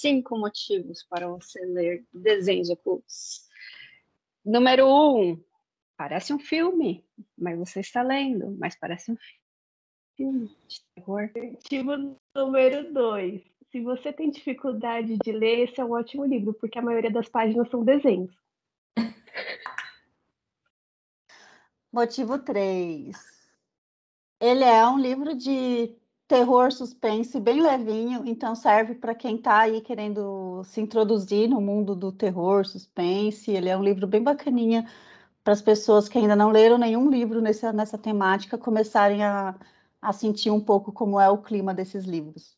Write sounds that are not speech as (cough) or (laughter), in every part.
cinco motivos para você ler desenhos ocultos. Número um, parece um filme, mas você está lendo, mas parece um filme de terror. Motivo número dois, se você tem dificuldade de ler, esse é um ótimo livro, porque a maioria das páginas são desenhos. Motivo 3. Ele é um livro de terror suspense bem levinho, então serve para quem está aí querendo se introduzir no mundo do terror suspense. Ele é um livro bem bacaninha para as pessoas que ainda não leram nenhum livro nessa, nessa temática começarem a, a sentir um pouco como é o clima desses livros.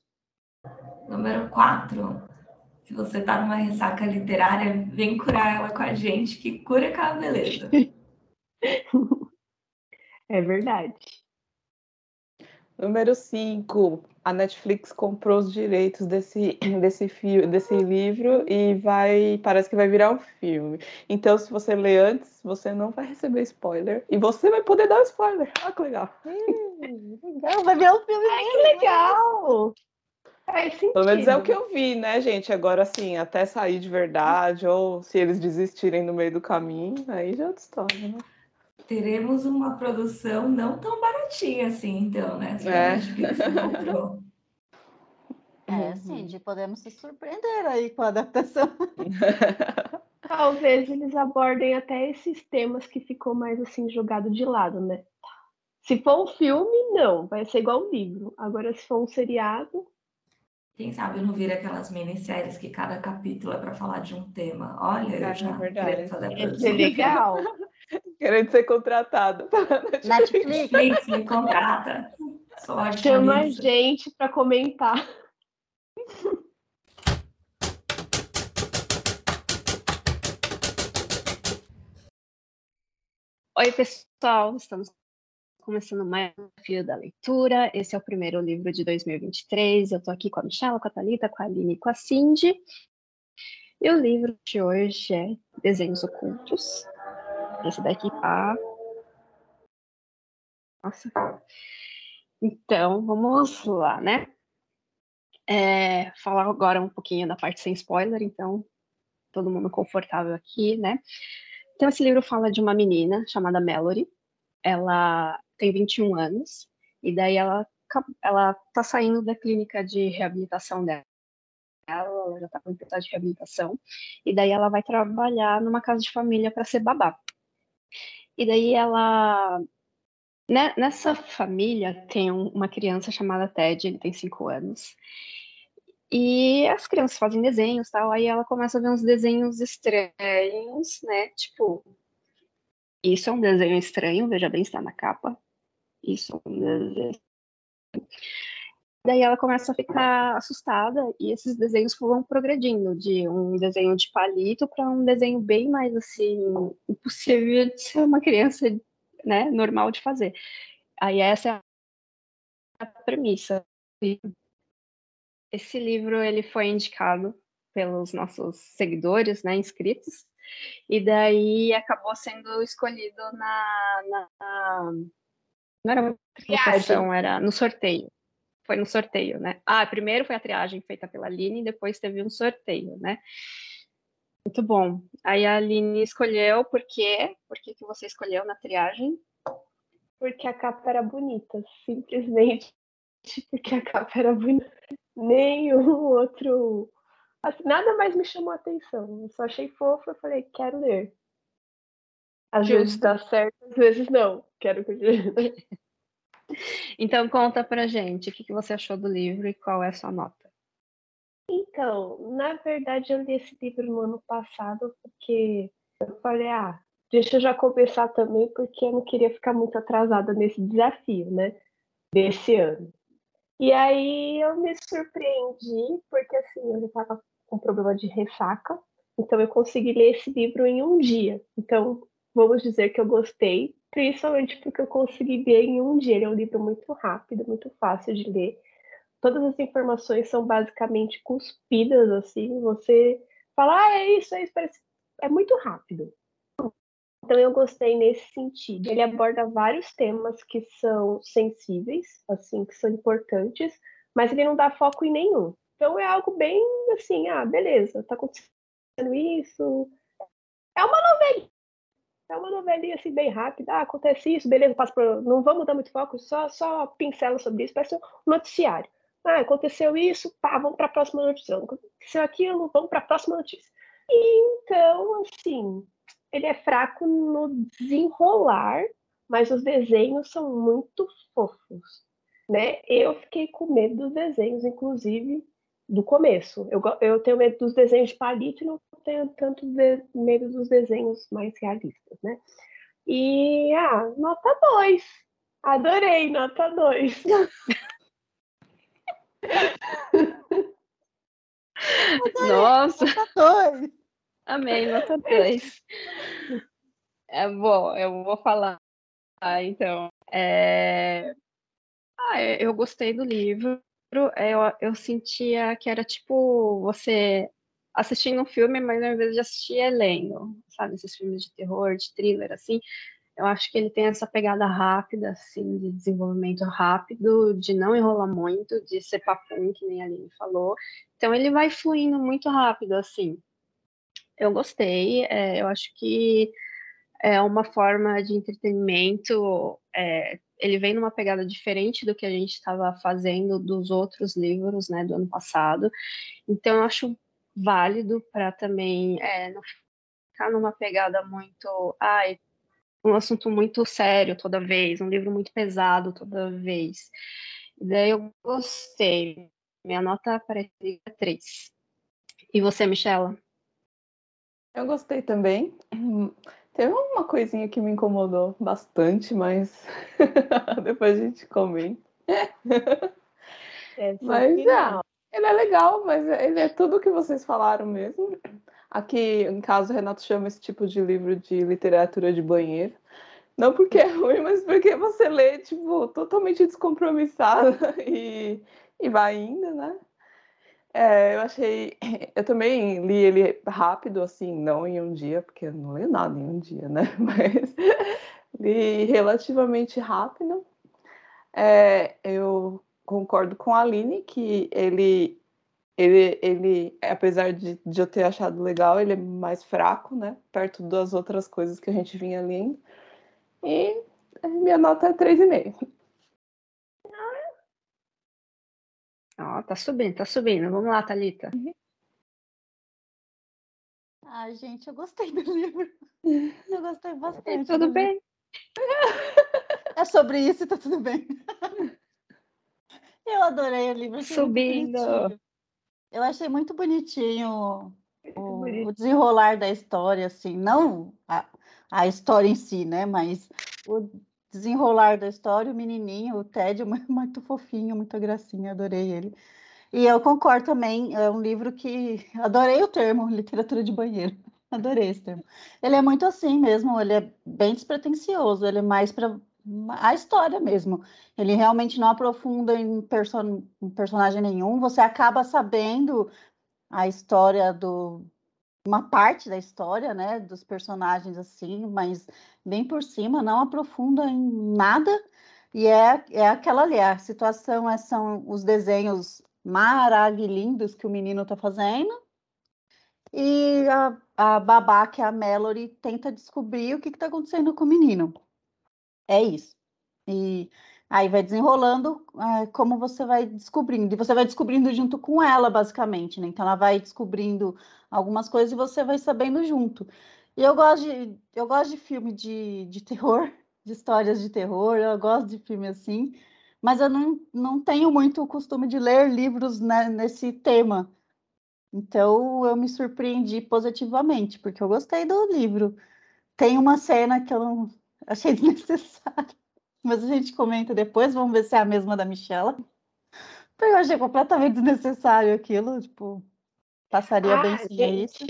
Número 4. Se você está numa ressaca literária, vem curar ela com a gente, que cura com a beleza. (laughs) É verdade. Número 5. A Netflix comprou os direitos desse, (clears throat) desse, fio, desse livro e vai. Parece que vai virar um filme. Então, se você ler antes, você não vai receber spoiler. E você vai poder dar spoiler. Ah, que legal. Hum, legal, vai virar um filme. Ai, que legal! Pelo menos é o que eu vi, né, gente? Agora, assim, até sair de verdade, ou se eles desistirem no meio do caminho, aí já é outra história, né? Teremos uma produção não tão baratinha assim, então, né? Se É. (laughs) É, sim, de podemos se surpreender aí com a adaptação. (laughs) Talvez eles abordem até esses temas que ficou mais assim jogado de lado, né? Se for um filme, não, vai ser igual um livro. Agora, se for um seriado, Quem sabe não vira aquelas minisséries que cada capítulo é para falar de um tema. Olha, eu É já verdade. querendo fazer a produção. ser legal. (laughs) Querendo ser contratado. Netflix. Netflix me contrata. Chama a nisso. gente para comentar. Oi, pessoal, estamos começando mais um Fio da Leitura. Esse é o primeiro livro de 2023. Eu estou aqui com a Michelle, com a Thalita, com a Aline e com a Cindy. E o livro de hoje é Desenhos Ocultos. Esse daqui tá. Nossa. Então, vamos lá, né? É, falar agora um pouquinho da parte sem spoiler, então, todo mundo confortável aqui, né? Então, esse livro fala de uma menina chamada Mallory. Ela tem 21 anos, e daí ela, ela tá saindo da clínica de reabilitação dela. Ela já tá com processo de reabilitação. E daí ela vai trabalhar numa casa de família para ser babá. E daí ela. né, nessa família tem um- uma criança chamada Ted, ele tem 5 anos. E as crianças fazem desenhos tal, aí ela começa a ver uns desenhos estranhos, né? Tipo, isso é um desenho estranho, veja bem, está na capa. Isso é um desenho. Daí ela começa a ficar assustada e esses desenhos vão progredindo de um desenho de palito para um desenho bem mais assim impossível de ser uma criança, né, normal de fazer. Aí essa é a premissa. Esse livro ele foi indicado pelos nossos seguidores, né, inscritos, e daí acabou sendo escolhido na, na, na- não era uma votação, era no sorteio. Foi no sorteio, né? Ah, primeiro foi a triagem feita pela Aline, depois teve um sorteio, né? Muito bom. Aí a Aline escolheu, por quê? Por que, que você escolheu na triagem? Porque a capa era bonita, simplesmente (laughs) porque a capa era bonita. Nenhum outro. assim, nada mais me chamou a atenção. Eu só achei fofo e falei, quero ler. Às Justo. vezes dá certo, às vezes não. Quero continuar. (laughs) Então conta pra gente o que, que você achou do livro e qual é a sua nota. Então, na verdade, eu li esse livro no ano passado porque eu falei, ah, deixa eu já começar também, porque eu não queria ficar muito atrasada nesse desafio, né? Desse ano. E aí eu me surpreendi, porque assim, eu já estava com problema de ressaca, então eu consegui ler esse livro em um dia. Então, vamos dizer que eu gostei, principalmente porque eu consegui ler em um dia. Ele é um livro muito rápido, muito fácil de ler. Todas as informações são basicamente cuspidas, assim, você fala, ah, é isso, é isso, parece... é muito rápido. Então eu gostei nesse sentido. Ele aborda vários temas que são sensíveis, assim, que são importantes, mas ele não dá foco em nenhum. Então é algo bem assim, ah, beleza, tá acontecendo isso. É uma novela. É uma novelinha assim bem rápida. Ah, acontece isso, beleza, passa por... não vamos dar muito foco, só, só pincela sobre isso, parece um noticiário. Ah, aconteceu isso, pá, vamos para a próxima notícia. Aconteceu aquilo, vamos para a próxima notícia. Então, assim, ele é fraco no desenrolar, mas os desenhos são muito fofos, né? Eu fiquei com medo dos desenhos, inclusive do começo. Eu, eu tenho medo dos desenhos de palito e não tenho tanto de, medo dos desenhos mais realistas, né? E, ah, nota 2. Adorei, nota 2. Nossa! Nota 2. Amei, nota 2. É bom, eu vou falar. Ah, então, é... ah, eu gostei do livro. Eu, eu sentia que era tipo você assistindo um filme, mas ao invés de assistir é lendo, sabe? Esses filmes de terror, de thriller, assim. Eu acho que ele tem essa pegada rápida, assim, de desenvolvimento rápido, de não enrolar muito, de ser papum, que nem a Aline falou. Então ele vai fluindo muito rápido, assim. Eu gostei, é, eu acho que é uma forma de entretenimento. É, ele vem numa pegada diferente do que a gente estava fazendo dos outros livros, né, do ano passado. Então eu acho válido para também é, não ficar numa pegada muito, ai, um assunto muito sério toda vez, um livro muito pesado toda vez. E daí eu gostei. Minha nota é 3. E você, Michela? Eu gostei também. Teve uma coisinha que me incomodou bastante, mas (laughs) depois a gente comenta. É, mas é, ele é legal, mas ele é tudo o que vocês falaram mesmo. Aqui, em casa, o Renato chama esse tipo de livro de literatura de banheiro. Não porque é ruim, mas porque você lê, tipo, totalmente descompromissada (laughs) e, e vai indo, né? É, eu achei. (laughs) Eu também li ele rápido, assim, não em um dia, porque eu não leio nada em um dia, né? (laughs) Mas li relativamente rápido. É, eu concordo com a Aline que ele ele, ele apesar de, de eu ter achado legal, ele é mais fraco, né? Perto das outras coisas que a gente vinha lendo. E minha nota é 3,5. Ó, tá subindo, tá subindo. Vamos lá, Thalita. Uhum. Ah, gente, eu gostei do (laughs) livro. Eu gostei bastante. Tudo bem? (laughs) É sobre isso e tá tudo bem. Eu adorei o livro. Subindo. Eu achei muito bonitinho o, o, desenrolar da história, assim, não a, a história em si, né? Mas o desenrolar da história, o menininho, o Ted, (laughs) muito fofinho, muita gracinha, adorei ele. E eu concordo também, é um livro que (laughs) adorei o termo (laughs) literatura de banheiro. Adorei esse termo. Ele é muito assim mesmo, ele é bem despretensioso, ele é mais para a história mesmo. Ele realmente não aprofunda em, person em personagem nenhum. Você acaba sabendo a história do uma parte da história, né, dos personagens assim, mas bem por cima, não aprofunda em nada. E é, é aquela ali, a situação é, são os desenhos maravilhosos que o menino está fazendo. E a, a babá, que é a Mallory, tenta descobrir o que está acontecendo com o menino. É isso. E aí vai desenrolando é, como você vai descobrindo. E você vai descobrindo junto com ela, basicamente, né? Então ela vai descobrindo algumas coisas e você vai sabendo junto. E eu gosto de, eu gosto de filme de, de terror, de histórias de terror, eu gosto de filme assim, mas eu não, não tenho muito o costume de ler livros né, nesse tema. Então eu me surpreendi positivamente, porque eu gostei do livro. Tem uma cena que eu não, Achei (laughs) desnecessário. Mas a gente comenta depois, vamos ver se é a mesma da Michela. Eu achei completamente desnecessário aquilo, tipo, passaria ah, bem sim é isso.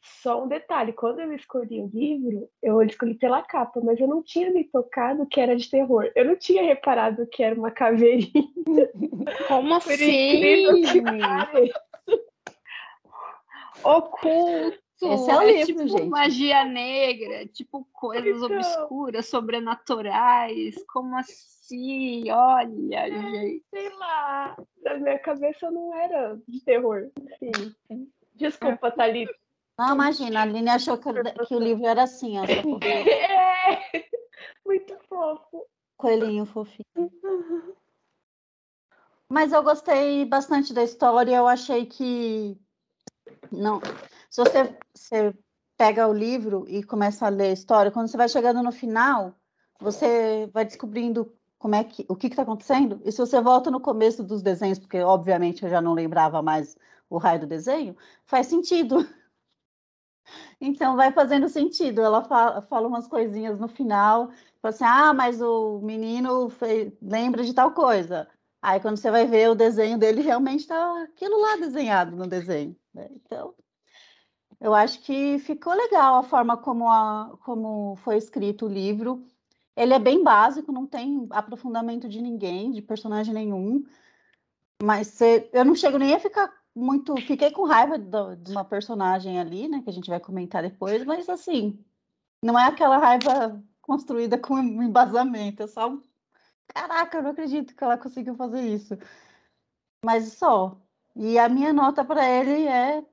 Só um detalhe, quando eu escolhi o livro, eu escolhi pela capa, mas eu não tinha me tocado que era de terror. Eu não tinha reparado que era uma caveirinha. (laughs) Como assim? Oculto. Esse é o é livro, tipo gente. magia negra, tipo coisas Então. obscuras, sobrenaturais. Como assim? Olha, gente. Sei lá. Na minha cabeça não era de terror. Sim. Desculpa, Thalita. Não, imagina, a Aline achou que, que o livro era assim, ó, É. (laughs) Muito fofo. coelhinho fofinho. Mas eu gostei bastante da história, eu achei que não, se você, você pega o livro e começa a ler a história, quando você vai chegando no final, você vai descobrindo como é que o que está acontecendo. E se você volta no começo dos desenhos, porque obviamente eu já não lembrava mais o raio do desenho, faz sentido. (laughs) Então vai fazendo sentido. Ela fala, fala umas coisinhas no final, fala assim: ah, mas o menino fez- lembra de tal coisa. Aí quando você vai ver o desenho dele, realmente está aquilo lá desenhado no desenho. né? Então, eu acho que ficou legal a forma como, a, como foi escrito o livro. Ele é bem básico, não tem aprofundamento de ninguém, de personagem nenhum. Mas você- eu não chego nem a ficar muito. Fiquei com raiva do- de uma personagem ali, né? Que a gente vai comentar depois, mas assim, não é aquela raiva construída com embasamento, é só. Caraca, eu não acredito que ela conseguiu fazer isso. Mas só. E a minha nota para ele é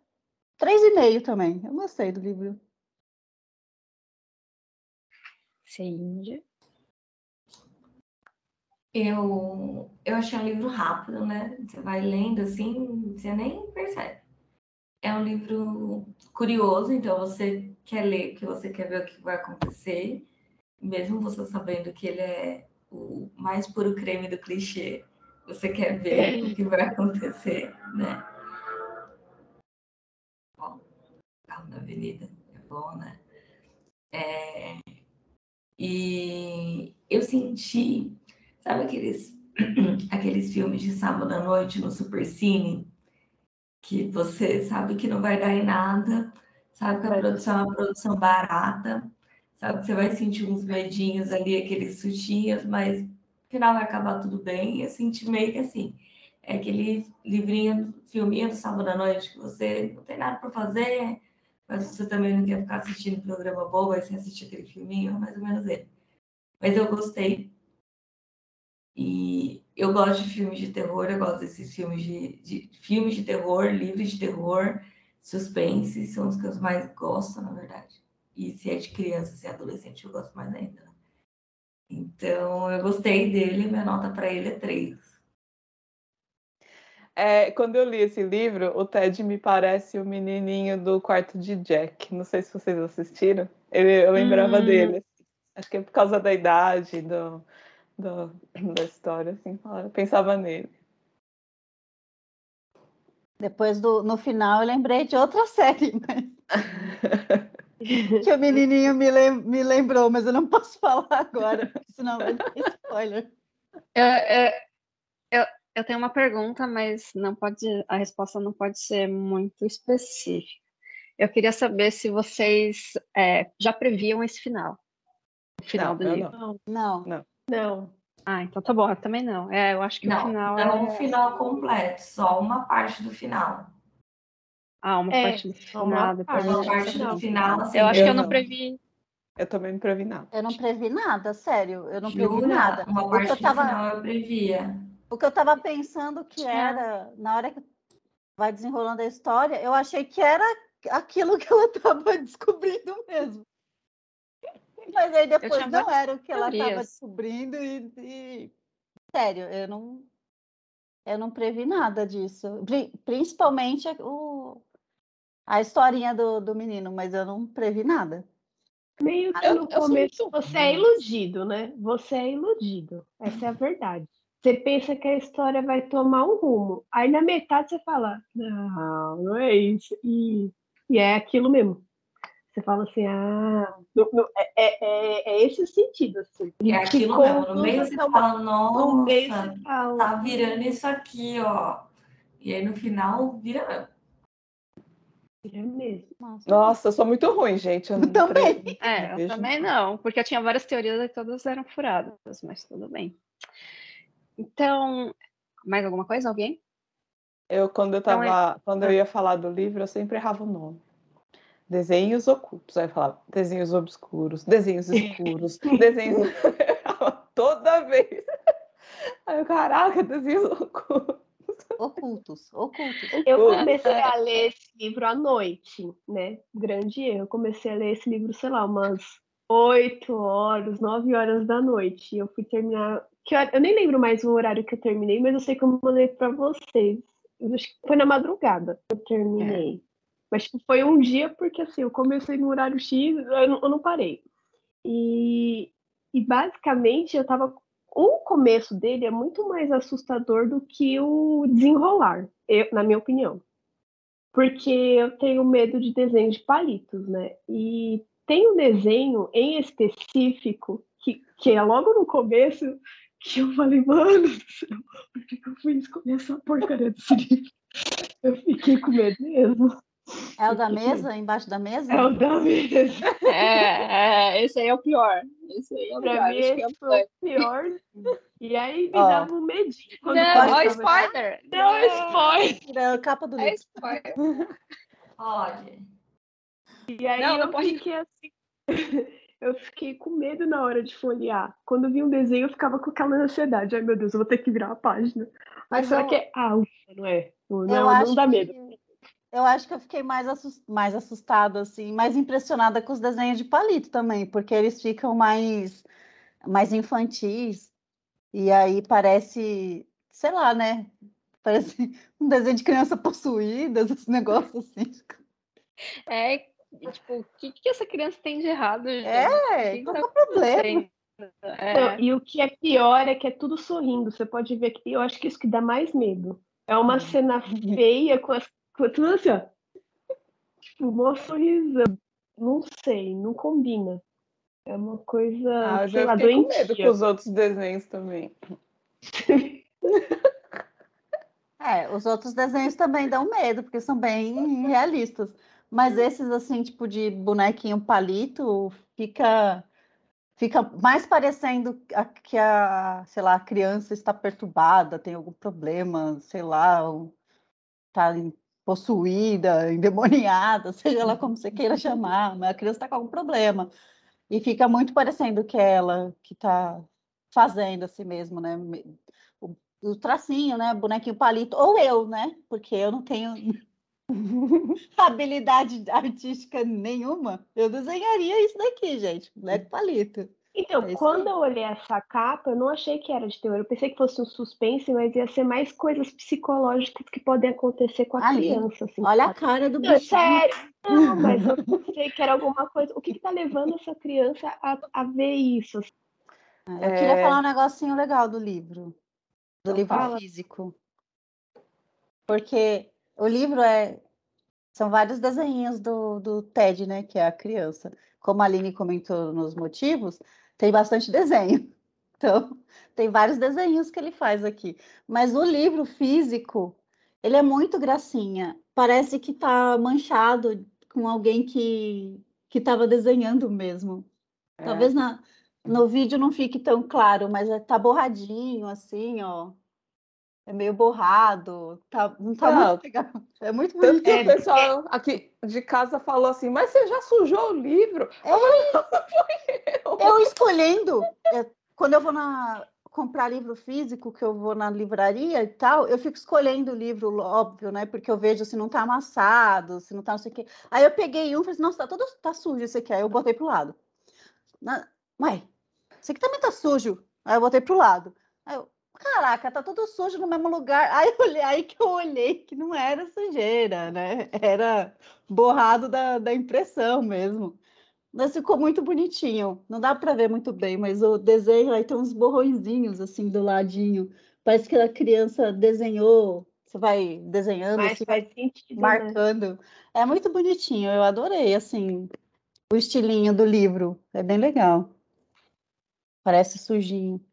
3,5 também. Eu gostei do livro. Cindy. Eu, eu achei um livro rápido, né? Você vai lendo assim, você nem percebe. É um livro curioso, então você quer ler, porque você quer ver o que vai acontecer, mesmo você sabendo que ele é o mais puro creme do clichê, você quer ver o que vai acontecer, né? Carro na avenida é bom, né? É, e eu senti Sabe aqueles, (clears throat) aqueles filmes de sábado à noite no Supercine? Que você sabe que não vai dar em nada, sabe que a produção é uma produção barata, sabe que você vai sentir uns medinhos ali, aqueles sustinhos, mas no final vai acabar tudo bem. Eu senti meio que assim. É aquele livrinho, filminho do sábado à noite que você não tem nada para fazer, mas você também não quer ficar assistindo programa bobo, aí você assiste aquele filminho, é mais ou menos ele. Mas eu gostei e eu gosto de filmes de terror, eu gosto desses filmes de, de filmes de terror, livros de terror, suspense, são os que eu mais gosto, na verdade. E se é de criança, se é adolescente, eu gosto mais ainda. Então, eu gostei dele, minha nota para ele é 3. É, quando eu li esse livro, o Ted me parece o menininho do quarto de Jack. Não sei se vocês assistiram. Ele, eu lembrava Hum. dele. Acho que é por causa da idade, do, do- da história, assim. Eu pensava nele. Depois do no final eu lembrei de outra (laughs) série, mas que o menininho me, lem- me lembrou, mas eu não posso (laughs) falar agora, porque senão vai dar spoiler. Eu, eu, eu, eu tenho uma pergunta, mas não pode, a resposta não pode ser muito específica. Eu queria saber se vocês é, já previam esse final. O final Não, do livro. não. Não, Não. Ah, então tá bom, eu também não. É, eu acho que o Não, final não é. o final completo, só uma parte do final. Ah, uma É, parte do uma final, depois parte. Uma parte sabe. do final, assim. Eu acho Eu que eu não não. previ. Eu também não previ nada. eu não previ nada, sério, eu não previ Jura? nada. Uma O parte eu do tava, final eu previa. O que eu tava pensando que Tinha- era, na hora que vai desenrolando a história, eu achei que era aquilo que ela (laughs) tava descobrindo mesmo. Mas aí depois não era o que ela tava teorias. descobrindo e, e- sério, eu não eu não previ nada disso. Pri- Principalmente a- o, a historinha do, do menino, mas eu não previ nada. Meio que no começo você é ruim. iludido, né? Você é iludido. Essa é a verdade. Você pensa que a história vai tomar um rumo. Aí na metade você fala, não, não é isso. E, e é aquilo mesmo. Você fala assim, ah, no- no- é, é, é- é esse o sentido, assim. É aquilo Ficou mesmo. No meio você uma- fala, No meio nossa, você fala. tá virando isso aqui, ó. E aí no final vira mesmo. É mesmo. Nossa. Nossa, eu sou muito ruim, gente. Eu não Também. previ- É, eu vejo também não, porque eu tinha várias teorias e todas eram furadas, mas tudo bem. Então, mais alguma coisa? Alguém? Eu, quando eu Então, tava, quando eu Ah. ia falar do livro, eu sempre errava o nome. desenhos ocultos. Aí falava desenhos obscuros, desenhos (laughs) escuros, desenhos. (laughs) Toda vez. Aí eu, caraca, desenhos ocultos. Ocultos, ocultos. Eu comecei a ler esse livro à noite, né? Grande erro. Eu comecei a ler esse livro, sei lá, umas 8 horas, 9 horas da noite. Eu fui terminar. Que hora... Eu nem lembro mais o horário que eu terminei, mas eu sei que eu mandei para vocês. Eu acho que foi na madrugada que eu terminei. É. Mas tipo, foi um dia porque assim, eu comecei no horário X, eu não, eu não parei. E, e basicamente eu tava. O começo dele é muito mais assustador do que o desenrolar, eu, na minha opinião. Porque eu tenho medo de desenho de palitos, né? E tem um desenho em específico que, que é logo no começo que eu falei, mano do céu, por que, eu fui escolher essa porcaria desse livro? Eu fiquei com medo mesmo. É o da mesa, embaixo da mesa? É o da mesa. É, é esse aí é o pior. Esse aí é o pra pior. mim, Esse é o foi pior. o pior. E aí me Ó. dava um medinho. Quando Não, ó, spoiler. Não, spoiler. Tira a capa do É livro. spoiler. (laughs) Pode. E aí Não, não eu pode- fiquei assim. Eu fiquei com medo na hora de folhear. Quando eu vi um desenho, eu ficava com aquela ansiedade. Ai, meu Deus, eu vou ter que virar a página. Mas Mas será eu- que é. Ah, ufa, não é? Não, não, dá medo. que- Eu acho que eu fiquei mais, assus- mais assustada, assim, mais impressionada com os desenhos de palito também, porque eles ficam mais, mais infantis. E aí parece, sei lá, né? Parece (laughs) um desenho de criança possuída, esse negócio assim. É, tipo, o que, que essa criança tem de errado? gente? É, O que qual tá é o problema? É. Não, e o que é pior é que é tudo sorrindo. Você pode ver que eu acho que isso que dá mais medo. É uma Hum. cena feia com, as, com tudo assim, ó. Tipo, mó sorrisão. Não sei, não combina. É uma coisa, Ah, eu sei já lá, com medo com os outros desenhos também. (laughs) É, os outros desenhos também dão medo, porque são bem realistas. Mas esses, assim, tipo de bonequinho palito, fica, fica mais parecendo a- que a, sei lá, a criança está perturbada, tem algum problema, sei lá, está possuída, (laughs) endemoniada, seja lá como você queira chamar, mas a criança está com algum problema. E fica muito parecendo que é ela que está fazendo assim mesmo, né? O, o tracinho, né? Bonequinho palito, ou eu, né? Porque eu não tenho (laughs) habilidade artística nenhuma. Eu desenharia isso daqui, gente. Boneco palito. Então, É quando aí. eu olhei essa capa, eu não achei que era de terror. Eu pensei que fosse um suspense, mas ia ser mais coisas psicológicas que podem acontecer com a Ali. criança. Assim, Olha a sabe? cara do bichinho. sério. Não, (laughs) mas eu pensei que era alguma coisa. O que está levando essa criança a, a ver isso? Eu queria É. falar um negocinho legal do livro, do Então livro fala. físico. Porque o livro é. São vários desenhos do, do Ted, né? Que é a criança. Como a Aline comentou nos motivos, tem bastante desenho. (laughs) Então, tem vários desenhos que ele faz aqui. Mas o livro físico, ele é muito gracinha. Parece que tá manchado com alguém que que estava desenhando mesmo. É. Talvez na, no vídeo não fique tão claro, mas é- tá borradinho, assim, ó. É meio borrado. Tá, não tá Não. muito legal. É muito Tanto que bonito. o pessoal aqui de casa falou assim, mas você já sujou o livro? Eu escolhendo, é, quando eu vou na, comprar livro físico, que eu vou na livraria e tal, eu fico escolhendo o livro, óbvio, né? Porque eu vejo se não tá amassado, se não tá não sei o quê. Aí eu peguei um e falei assim, nossa, tá todo tá sujo esse aqui. Aí eu botei pro lado. Na, ué, esse aqui também tá sujo. Aí eu botei pro lado. Aí eu, caraca, tá tudo sujo no mesmo lugar. (laughs) Aí, olhei, aí que eu olhei que não era sujeira, né? Era borrado da, da impressão mesmo. Mas ficou muito bonitinho. Não dá para ver muito bem, mas o desenho aí tem uns borrõezinhos assim do ladinho. Parece que a criança desenhou. Você vai desenhando, assim, faz sentido, né? marcando. É muito bonitinho. Eu adorei assim o estilinho do livro. É bem legal. Parece sujinho.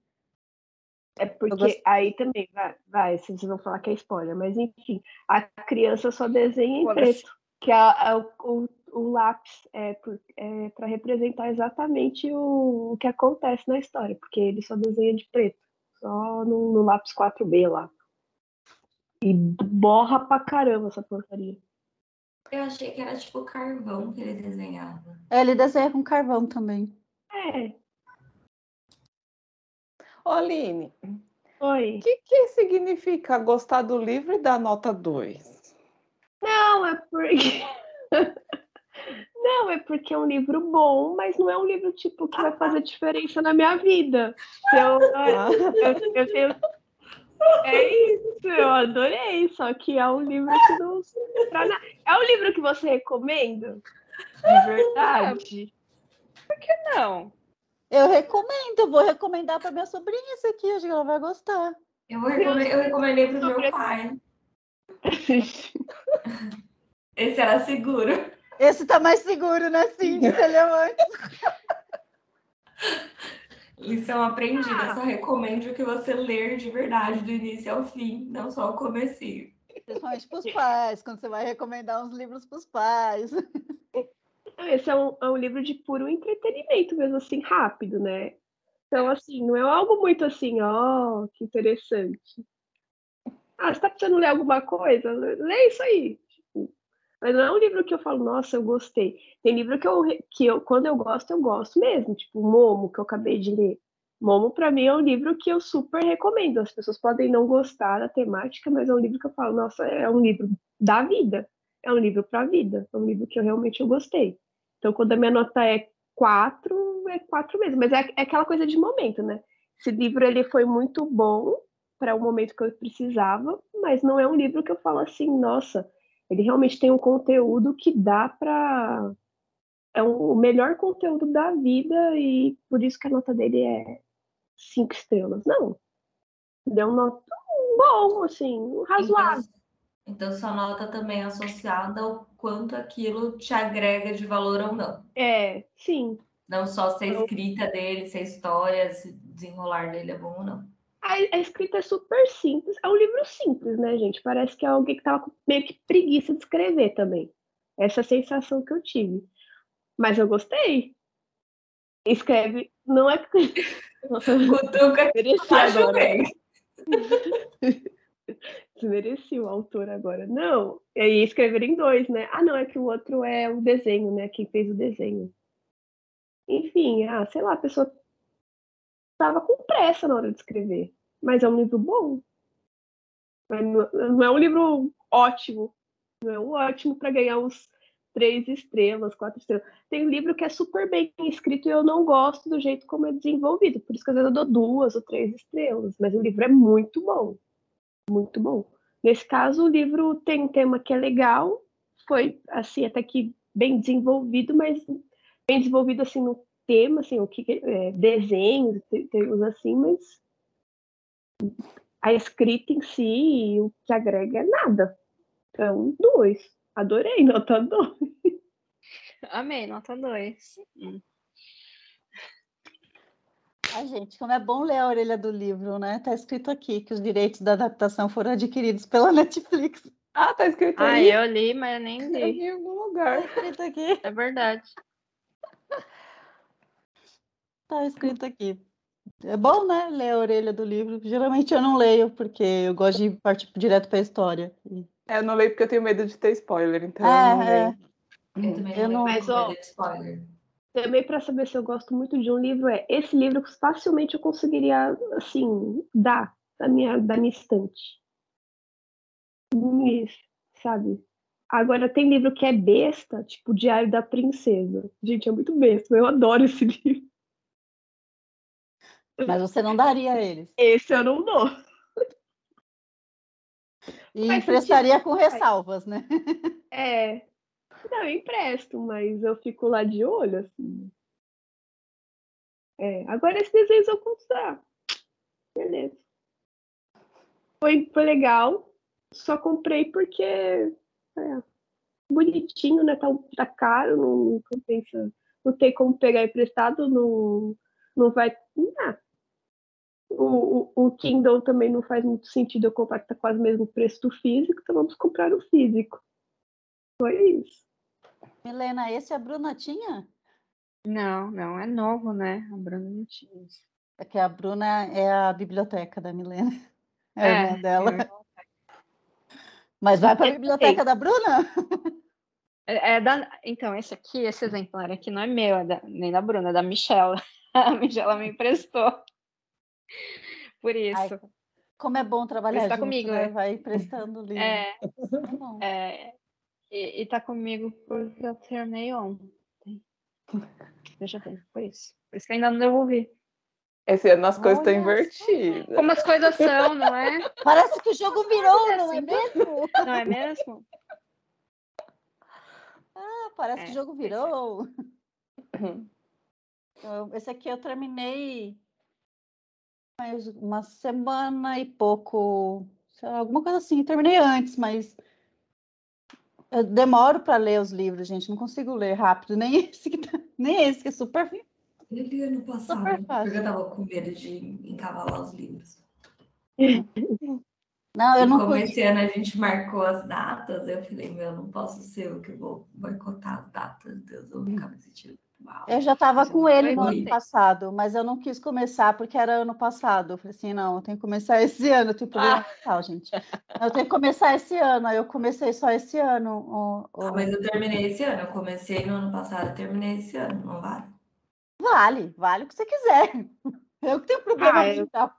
É porque gost- aí também, vai, vai, vocês vão falar que é spoiler, mas enfim, a criança só desenha em preto, que a, a- o, o lápis é, por- é para representar exatamente o, o que acontece na história, porque ele só desenha de preto, só no, no lápis 4B lá. E borra pra caramba essa porcaria. Eu achei que era tipo carvão que ele desenhava. É, ele desenha com carvão também. É. Ô, Aline, Oi. o que, que significa gostar do livro e dar nota 2? Não, é porque. (laughs) Não, é porque é um livro bom, mas não é um livro tipo que vai fazer diferença na minha vida. Eu, eu, eu tenho- (laughs) É isso, eu adorei. Só que é um livro que não serve pra nada. É um livro que você recomenda? De verdade? Não. Eu recomendo, eu vou recomendar para minha sobrinha esse aqui, acho que ela vai gostar. Eu, recome- eu recomendei pro meu pai. (laughs) Esse era seguro. Esse tá mais seguro, né, Cindy? Você leu antes. Lição (laughs) aprendida. Só recomendo que você ler de verdade, do início ao fim, não só o comecinho. Principalmente para os pais, quando você vai recomendar uns livros para os pais. (laughs) Esse é um, é um livro de puro entretenimento, mesmo assim, rápido, né? Então, assim, não é algo muito assim, ó, que interessante. Ah, você tá precisando ler alguma coisa? Lê isso aí. Tipo, mas não é um livro que eu falo, nossa, eu gostei. Tem livro que eu, que eu, quando eu gosto, eu gosto mesmo. Tipo, Momo, que eu acabei de ler. Momo, pra mim, é um livro que eu super recomendo. As pessoas podem não gostar da temática, mas é um livro que eu falo, nossa, é um livro da vida. É um livro pra vida. É um livro que eu realmente eu gostei. Então, quando a minha nota é quatro, é quatro mesmo. Mas é, é aquela coisa de momento, né? Esse livro ele foi muito bom para o momento que eu precisava, mas não é um livro que eu falo assim, nossa, ele realmente tem um conteúdo que dá para é o melhor conteúdo da vida e por isso que a nota dele é cinco estrelas. Não, deu um nota bom, assim, razoável. Então, sua nota também é associada ao quanto aquilo te agrega de valor ou não. É, sim. Não só se a escrita dele, se a história, se desenrolar dele é bom ou não. A, a escrita é super simples. É um livro simples, né, gente? Parece que é alguém que tava com meio que preguiça de escrever também. Essa é a sensação que eu tive. Mas eu gostei. Escreve. Não é (laughs) Cutuca (laughs) agora. (laughs) (laughs) Desmereci o autor agora. Não. E aí escreveram em dois, né? Ah, não, é que o outro é o desenho, né? Quem fez o desenho. Enfim, ah, sei lá, a pessoa tava com pressa na hora de escrever. Mas é um livro bom. Não é um livro ótimo. Não é um ótimo para ganhar uns três estrelas, quatro estrelas. Tem um livro que é super bem escrito e eu não gosto do jeito como é desenvolvido. Por isso que às vezes eu dou duas ou três estrelas. Mas o livro é muito bom. Muito bom. Nesse caso, o livro tem um tema que é legal. Foi, assim, até que bem desenvolvido, mas bem desenvolvido, assim, no tema, assim, o que é, desenhos, te- termos assim, mas a escrita em si, o que agrega é nada. Então, dois. Adorei, nota dois. Amei, nota 2. Ai, gente, como é bom ler a orelha do livro, né? Tá escrito aqui que os direitos da adaptação foram adquiridos pela Netflix. (laughs) Ah, tá escrito Ah, aí. eu li, mas eu nem Eu li. em algum lugar. Tá escrito aqui. É verdade. (laughs) Tá escrito aqui. É bom, né? Ler a orelha do livro. Geralmente eu não leio, porque eu gosto de partir direto para a história. É, eu não leio porque eu tenho medo de ter spoiler, então eu não É, é. leio. Eu também Eu não, leio Mas, ó, medo de spoiler. Também para saber se eu gosto muito de um livro, é esse livro facilmente eu conseguiria, assim, dar da minha, da minha estante. Isso, sabe? Agora tem livro que é besta, tipo Diário da Princesa. Gente, é muito besta, eu adoro esse (laughs) livro. Mas você não daria a eles. Esse eu não dou. E Faz emprestaria sentido, com ressalvas, né? É. Não, eu empresto, mas eu fico lá de olho, assim. É, agora esse desenho eu ah, beleza. Foi, foi legal, só comprei porque é, bonitinho, né? Tá, tá caro, não, não compensa. Não tem como pegar emprestado, não, não vai. Ah, o, o, o Kindle também não faz muito sentido eu comprar, que tá quase o mesmo preço do físico, então vamos comprar o físico. Foi isso. Milena, esse a Bruna tinha? Não, não, é novo, né? A Bruna não tinha isso. É que a Bruna é a biblioteca da Milena. É a É, irmã dela. eu- Mas vai para a biblioteca da Bruna? É, é da, então, esse aqui, esse exemplar aqui não é meu, é da, nem da Bruna, é da Michela. (laughs) A Michela me emprestou. Por isso. Ai, como é bom trabalhar tá junto, comigo, né? Vai emprestando livro. É, é, é e, e tá comigo porque eu terminei ontem. (laughs) Deixa eu ver, por isso. Por isso que ainda não devolvi. Esse ano as coisas estão invertidas. Como as coisas são, não é? (laughs) Parece que o jogo virou, não é mesmo? Não é mesmo? (laughs) Ah, parece é, que o jogo virou. Então, esse aqui eu terminei mais uma semana e pouco, lá, alguma coisa assim. Eu terminei antes, mas eu demoro para ler os livros, gente. Não consigo ler rápido. Nem (laughs) esse que, tá, nem esse que é super. Eu li ano passado, porque eu tava com medo de encavalar os livros. (laughs) Não, eu não. Como esse ano a gente marcou as datas, eu falei, meu, não posso ser eu que vou boicotar as datas, Deus, eu vou ficar me sentindo eu já estava com ele no ano passado, mas eu não quis começar porque era ano passado. Eu falei assim, não, eu tenho que começar esse (laughs) ano. Eu tenho problema ah. mental, gente. Eu tenho que começar esse ano. Aí eu comecei só esse ano. O, o... Ah, mas eu terminei esse ano. Eu comecei no ano passado, terminei esse ano. Não vale? Vale, vale o que você quiser. (laughs) Eu que tenho problema ah, mental.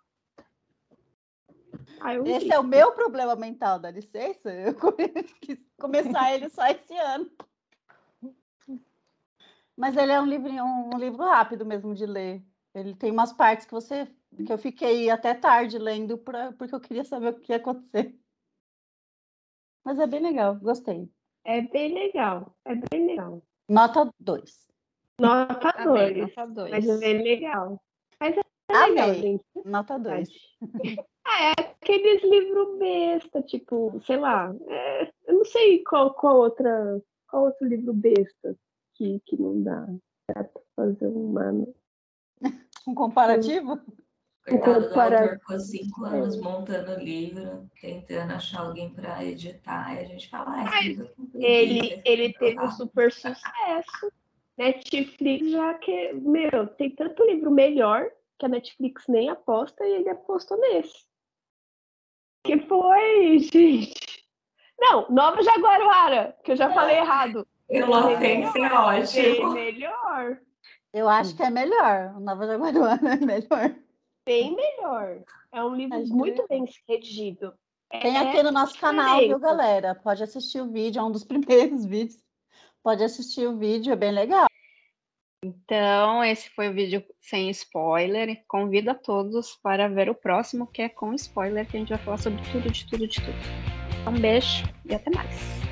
Ah, esse é o meu problema mental, dá licença. Eu (laughs) quis começar ele só esse ano. Mas ele é um livro, um, um, livro rápido mesmo de ler. Ele tem umas partes que você que eu fiquei até tarde lendo pra, porque eu queria saber o que ia acontecer. Mas é bem legal, gostei. É bem legal, é bem legal. Nota 2. Nota 2. Nota 2. Mas é bem legal. Mas é legal, Amei. gente. Nota 2. Ah, é aqueles livros besta, tipo, sei lá, é, eu não sei qual, qual outra, qual outro livro besta que, que não dá. Dá pra fazer uma. Um comparativo? Um comparativo. ficou cinco anos é. montando o livro, tentando achar alguém para editar, e a gente fala, ah, ele, ele teve um super sucesso. Netflix já que, meu, tem tanto livro melhor que a Netflix nem aposta e ele apostou nesse. Que foi, (laughs) gente? Não, Nova Jaguaruara, que eu já falei errado. Inocência é ótimo. Bem melhor. Eu acho que é melhor. O Nova Jaguaruana (laughs) é melhor. Bem melhor. É um livro acho muito que... bem redigido. Tem é aqui no nosso canal, viu, galera? Pode assistir o vídeo, é um dos (laughs) primeiros vídeos. Pode assistir o vídeo, é bem legal. Então, esse foi o vídeo sem spoiler. Convido a todos para ver o próximo, que é com spoiler, que a gente vai falar sobre tudo, de tudo, de tudo. Um beijo e até mais.